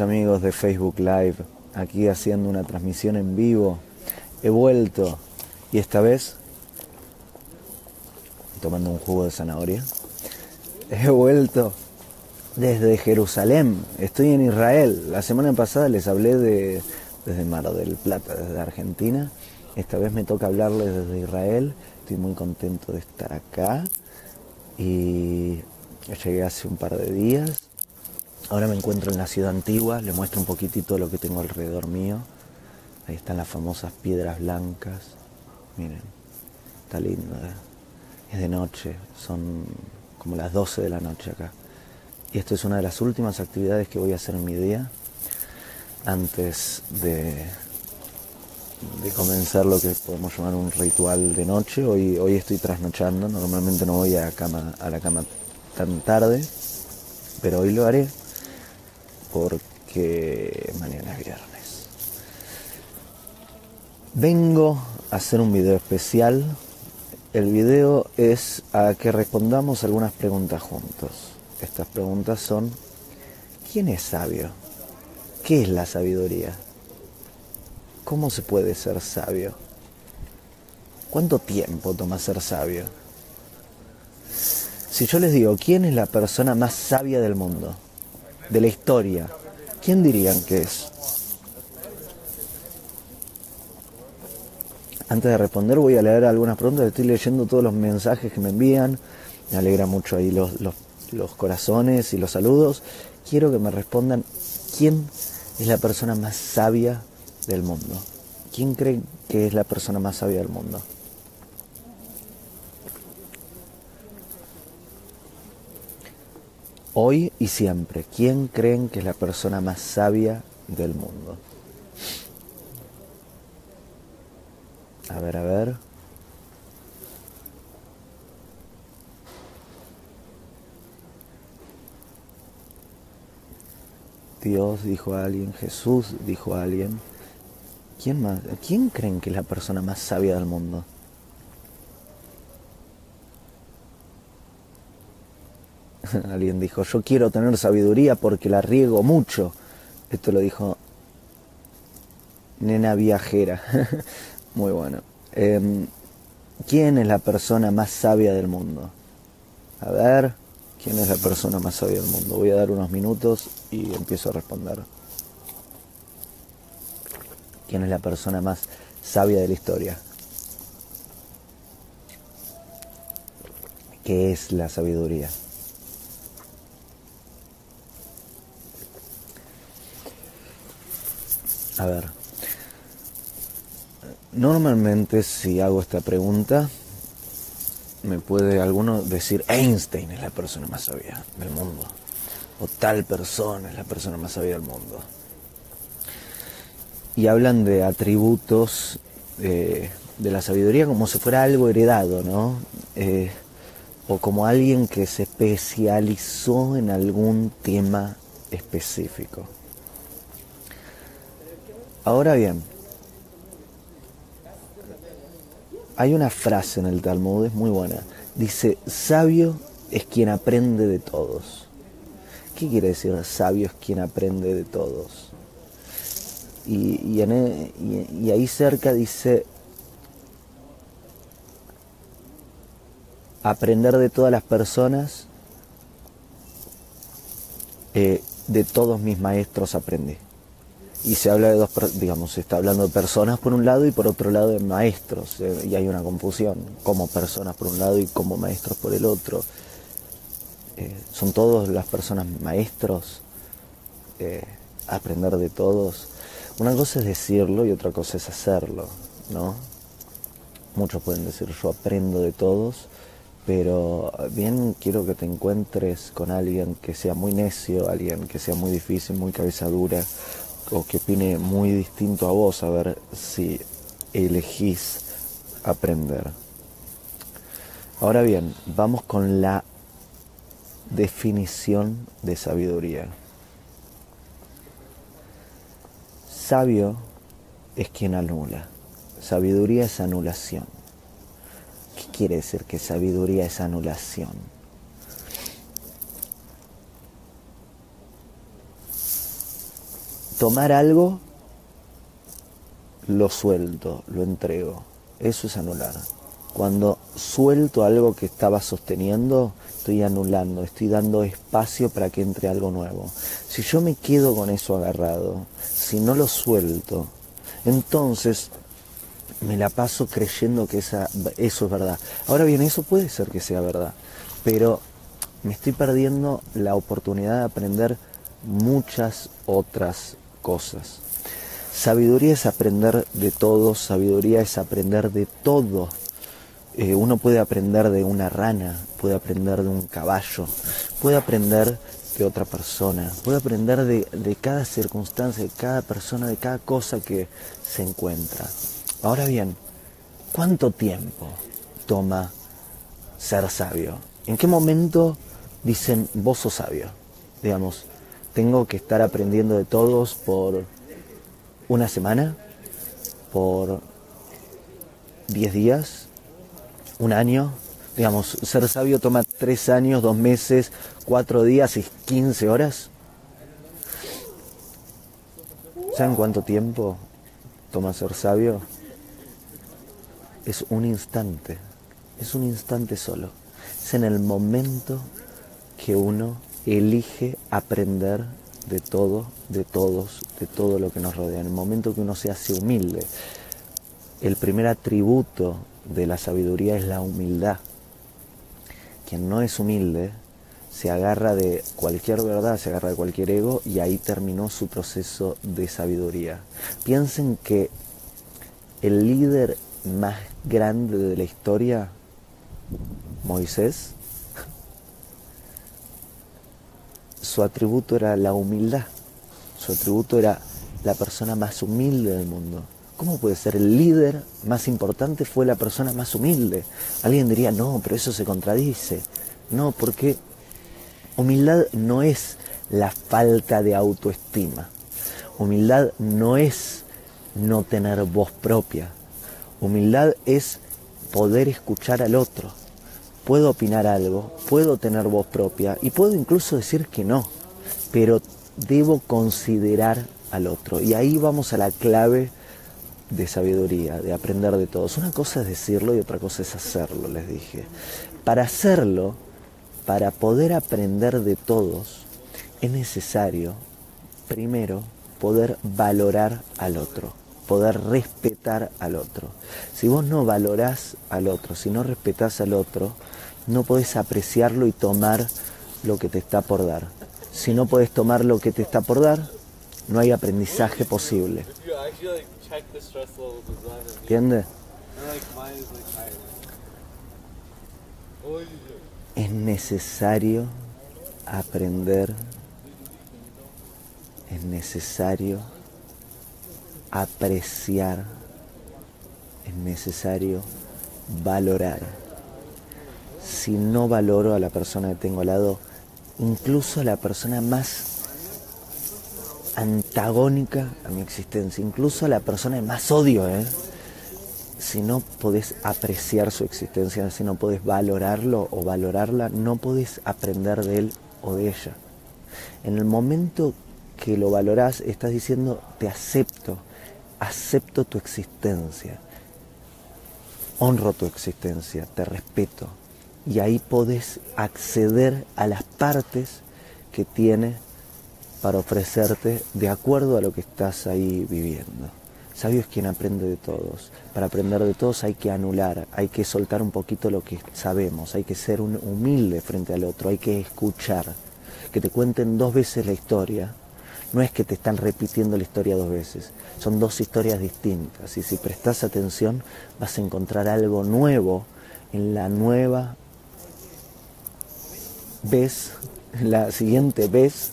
amigos de Facebook Live? Aquí haciendo una transmisión en vivo. He vuelto y esta vez tomando un jugo de zanahoria. He vuelto desde Jerusalén. Estoy en Israel. La semana pasada les hablé de desde Mar del Plata, desde Argentina. Esta vez me toca hablarles desde Israel. Estoy muy contento de estar acá. Y llegué hace un par de días. Ahora me encuentro en la ciudad antigua. Les muestro un poquitito lo que tengo alrededor mío. Ahí están las famosas piedras blancas. Miren, está lindo. ¿eh? Es de noche, son como las 12 de la noche acá. Y esto es una de las últimas actividades que voy a hacer en mi día antes de, de comenzar lo que podemos llamar un ritual de noche. Hoy, hoy estoy trasnochando, normalmente no voy a, cama, a la cama tan tarde, pero hoy lo haré porque mañana es viernes. Vengo a hacer un video especial. El video es a que respondamos algunas preguntas juntos. Estas preguntas son, ¿quién es sabio? ¿Qué es la sabiduría? ¿Cómo se puede ser sabio? ¿Cuánto tiempo toma ser sabio? Si yo les digo, ¿quién es la persona más sabia del mundo? De la historia. ¿Quién dirían que es? Antes de responder voy a leer algunas preguntas. Estoy leyendo todos los mensajes que me envían. Me alegra mucho ahí los, los, los corazones y los saludos. Quiero que me respondan quién es la persona más sabia del mundo. ¿Quién cree que es la persona más sabia del mundo? Hoy y siempre, ¿quién creen que es la persona más sabia del mundo? A ver, a ver. Dios dijo a alguien, Jesús dijo a alguien. ¿Quién más? ¿Quién creen que es la persona más sabia del mundo? alguien dijo, yo quiero tener sabiduría porque la riego mucho. Esto lo dijo Nena Viajera. Muy bueno. Eh, ¿Quién es la persona más sabia del mundo? A ver. ¿Quién es la persona más sabia del mundo? Voy a dar unos minutos y empiezo a responder. ¿Quién es la persona más sabia de la historia? ¿Qué es la sabiduría? A ver, normalmente si hago esta pregunta, me puede alguno decir Einstein es la persona más sabia del mundo o tal persona es la persona más sabia del mundo. Y hablan de atributos eh, de la sabiduría como si fuera algo heredado, ¿no? Eh, o como alguien que se especializó en algún tema específico. Ahora bien, hay una frase en el Talmud, es muy buena. Dice, sabio es quien aprende de todos. ¿Qué quiere decir sabio es quien aprende de todos? Y, e, ahí cerca dice, aprender de todas las personas, eh, de todos mis maestros aprendí y se habla de dos, digamos, se está hablando de personas por un lado y por otro lado de maestros, eh, y hay una confusión, como personas por un lado y como maestros por el otro. Eh, ¿Son todas las personas maestros? Eh, ¿Aprender de todos? Una cosa es decirlo y otra cosa es hacerlo, ¿no? Muchos pueden decir yo aprendo de todos, pero bien quiero que te encuentres con alguien que sea muy necio, alguien que sea muy difícil, muy cabeza dura, o que opine muy distinto a vos, a ver si elegís aprender. Ahora bien, vamos con la definición de sabiduría. Sabio es quien anula. Sabiduría es anulación. ¿Qué quiere decir que sabiduría es anulación? Tomar algo, lo suelto, lo entrego. Eso es anular. Cuando suelto algo que estaba sosteniendo, estoy anulando, estoy dando espacio para que entre algo nuevo. Si yo me quedo con eso agarrado, si no lo suelto, entonces me la paso creyendo que esa, eso es verdad. Ahora bien, eso puede ser que sea verdad, pero me estoy perdiendo la oportunidad de aprender muchas otras cosas. Sabiduría es aprender de todo, sabiduría es aprender de todo. Eh, uno puede aprender de una rana, puede aprender de un caballo, puede aprender de otra persona, puede aprender de, de cada circunstancia, de cada persona, de cada cosa que se encuentra. Ahora bien, ¿cuánto tiempo toma ser sabio? ¿En qué momento dicen vos sos sabio? Digamos, tengo que estar aprendiendo de todos por una semana, por 10 días, un año. Digamos, ser sabio toma tres años, dos meses, cuatro días y 15 horas. ¿Saben cuánto tiempo toma ser sabio? es un instante, es un instante solo. Es en el momento que uno elige aprender de todo, de todos, de todo lo que nos rodea. En el momento que uno se hace humilde. El primer atributo de la sabiduría es la humildad. Quien no es humilde se agarra de cualquier verdad, se agarra de cualquier ego y ahí terminó su proceso de sabiduría. Piensen que el líder más grande de la historia, Moisés, su atributo era la humildad, su atributo era la persona más humilde del mundo. ¿Cómo puede ser el líder más importante fue la persona más humilde? Alguien diría, no, pero eso se contradice. No, porque humildad no es la falta de autoestima. Humildad no es no tener voz propia. Humildad es poder escuchar al otro. Puedo opinar algo, puedo tener voz propia y puedo incluso decir que no, pero debo considerar al otro. Y ahí vamos a la clave de sabiduría, de aprender de todos. Una cosa es decirlo y otra cosa es hacerlo, les dije. Para hacerlo, para poder aprender de todos, es necesario, primero, poder valorar al otro poder respetar al otro. Si vos no valorás al otro, si no respetás al otro, no podés apreciarlo y tomar lo que te está por dar. Si no podés tomar lo que te está por dar, no hay aprendizaje posible. ¿Entiendes? Es necesario aprender, es necesario apreciar, es necesario valorar. Si no valoro a la persona que tengo al lado, incluso a la persona más antagónica a mi existencia, incluso a la persona que más odio, ¿eh? si no podés apreciar su existencia, si no podés valorarlo o valorarla, no podés aprender de él o de ella. En el momento que lo valorás, estás diciendo, te acepto, acepto tu existencia, honro tu existencia, te respeto. Y ahí podés acceder a las partes que tiene para ofrecerte de acuerdo a lo que estás ahí viviendo. Sabio es quien aprende de todos. Para aprender de todos hay que anular, hay que soltar un poquito lo que sabemos, hay que ser un humilde frente al otro, hay que escuchar. Que te cuenten dos veces la historia no es que te están repitiendo la historia dos veces, son dos historias distintas y si prestas atención vas a encontrar algo nuevo en la nueva vez, la siguiente vez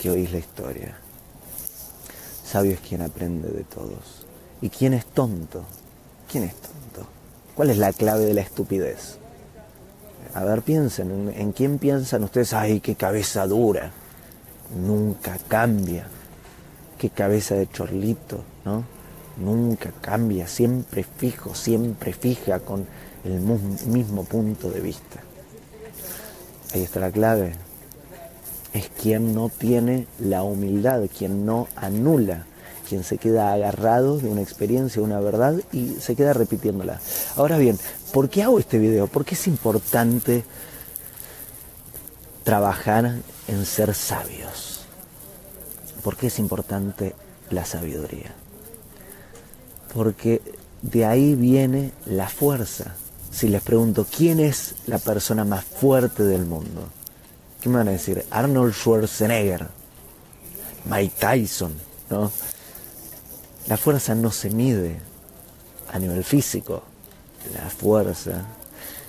que oís la historia. Sabio es quien aprende de todos. ¿Y quién es tonto? ¿Quién es tonto? ¿Cuál es la clave de la estupidez? A ver, piensen, ¿en, quién piensan ustedes? ¡Ay, qué cabeza dura! nunca cambia. Qué cabeza de chorlito, ¿no? Nunca cambia, siempre fijo, siempre fija con el mismo punto de vista. Ahí está la clave. es quien no tiene la humildad, quien no anula, quien se queda agarrado de una experiencia, una verdad y se queda repitiéndola. Ahora bien, ¿por qué hago este video? ¿Por qué es importante trabajar en ser sabios? ¿Por qué es importante la sabiduría? Porque de ahí viene la fuerza. Si les pregunto, ¿quién es la persona más fuerte del mundo? ¿Qué me van a decir? Arnold Schwarzenegger, Mike Tyson, ¿no? La fuerza no se mide a nivel físico. La fuerza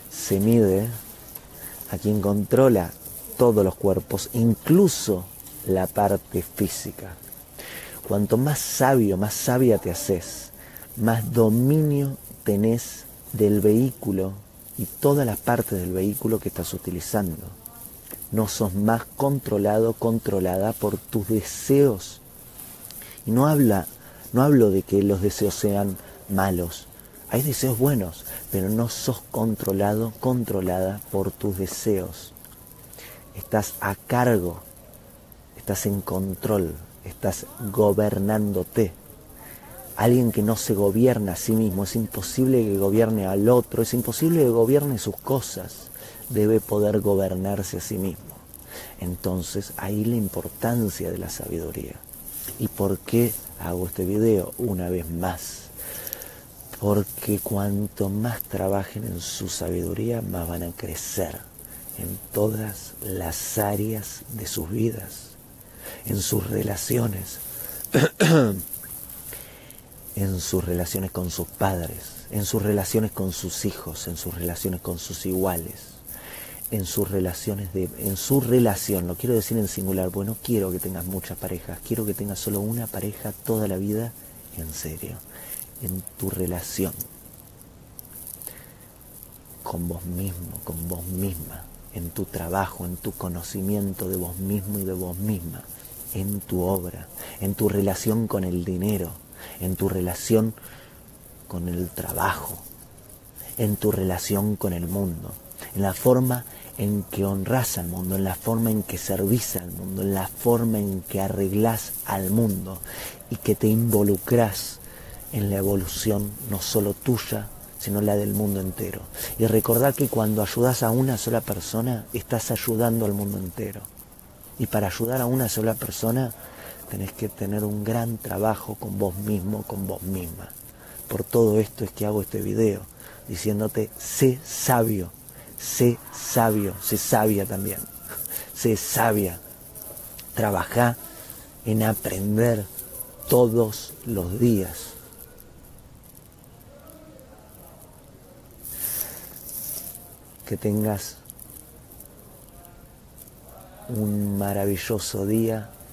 se mide a quien controla todos los cuerpos, incluso la parte física. Cuanto más sabio, más sabia te haces, más dominio tenés del vehículo y todas las partes del vehículo que estás utilizando no sos más controlado, controlada por tus deseos. Y no habla, no hablo de que los deseos sean malos. Hay deseos buenos, pero no sos controlado, controlada por tus deseos. Estás a cargo, estás en control, estás gobernándote. Alguien que no se gobierna a sí mismo, es imposible que gobierne al otro, es imposible que gobierne sus cosas debe poder gobernarse a sí mismo. Entonces ahí la importancia de la sabiduría. ¿Y por qué hago este video una vez más? Porque cuanto más trabajen en su sabiduría, más van a crecer en todas las áreas de sus vidas, en sus relaciones, en sus relaciones con sus padres, en sus relaciones con sus hijos, en sus relaciones con sus iguales, en sus relaciones de en su relación. No quiero decir en singular porque no quiero que tengas muchas parejas quiero que tengas solo una pareja toda la vida en serio en tu relación. Con vos mismo con vos misma en tu trabajo en tu conocimiento de vos mismo y de vos misma en tu obra en tu relación con el dinero en tu relación con el trabajo en tu relación con el mundo en la forma en que honras al mundo, en la forma en que servís al mundo, en la forma en que arreglás al mundo y que te involucras en la evolución no solo tuya, sino la del mundo entero. Y recordar que cuando ayudas a una sola persona, estás ayudando al mundo entero. Y para ayudar a una sola persona, tenés que tener un gran trabajo con vos mismo, con vos misma. Por todo esto es que hago este video, diciéndote, sé sabio, sé sabio, sé sabia también, sé sabia. Trabaja en aprender todos los días. Que tengas un maravilloso día,